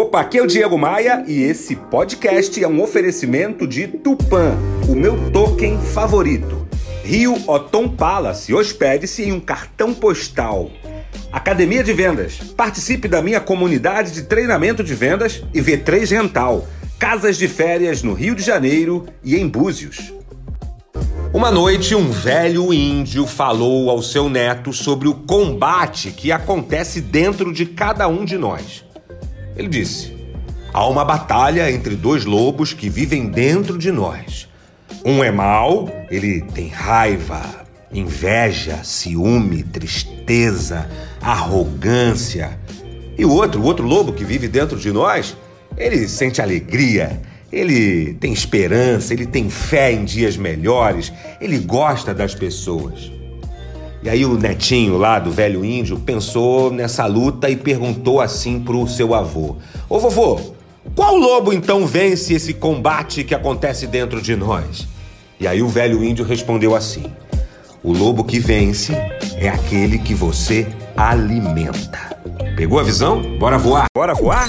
Opa, aqui é o Diego Maia e esse podcast é um oferecimento de Tupan, o meu token favorito. Rio Otom Palace, hospede-se em um cartão postal. Academia de Vendas, participe da minha comunidade de treinamento de vendas e V3 Rental, casas de férias no Rio de Janeiro e em Búzios. Uma noite, um velho índio falou ao seu neto sobre o combate que acontece dentro de cada um de nós. Ele disse: Há uma batalha entre dois lobos que vivem dentro de nós. Um é mau, ele tem raiva, inveja, ciúme, tristeza, arrogância. E o outro, o outro lobo que vive dentro de nós, ele sente alegria, ele tem esperança, ele tem fé em dias melhores, ele gosta das pessoas. E aí o netinho lá do velho índio pensou nessa luta e perguntou assim pro seu avô: Ô vovô, qual lobo então vence esse combate que acontece dentro de nós? E aí o velho índio respondeu assim: O lobo que vence é aquele que você alimenta. Pegou a visão? Bora voar! Bora voar?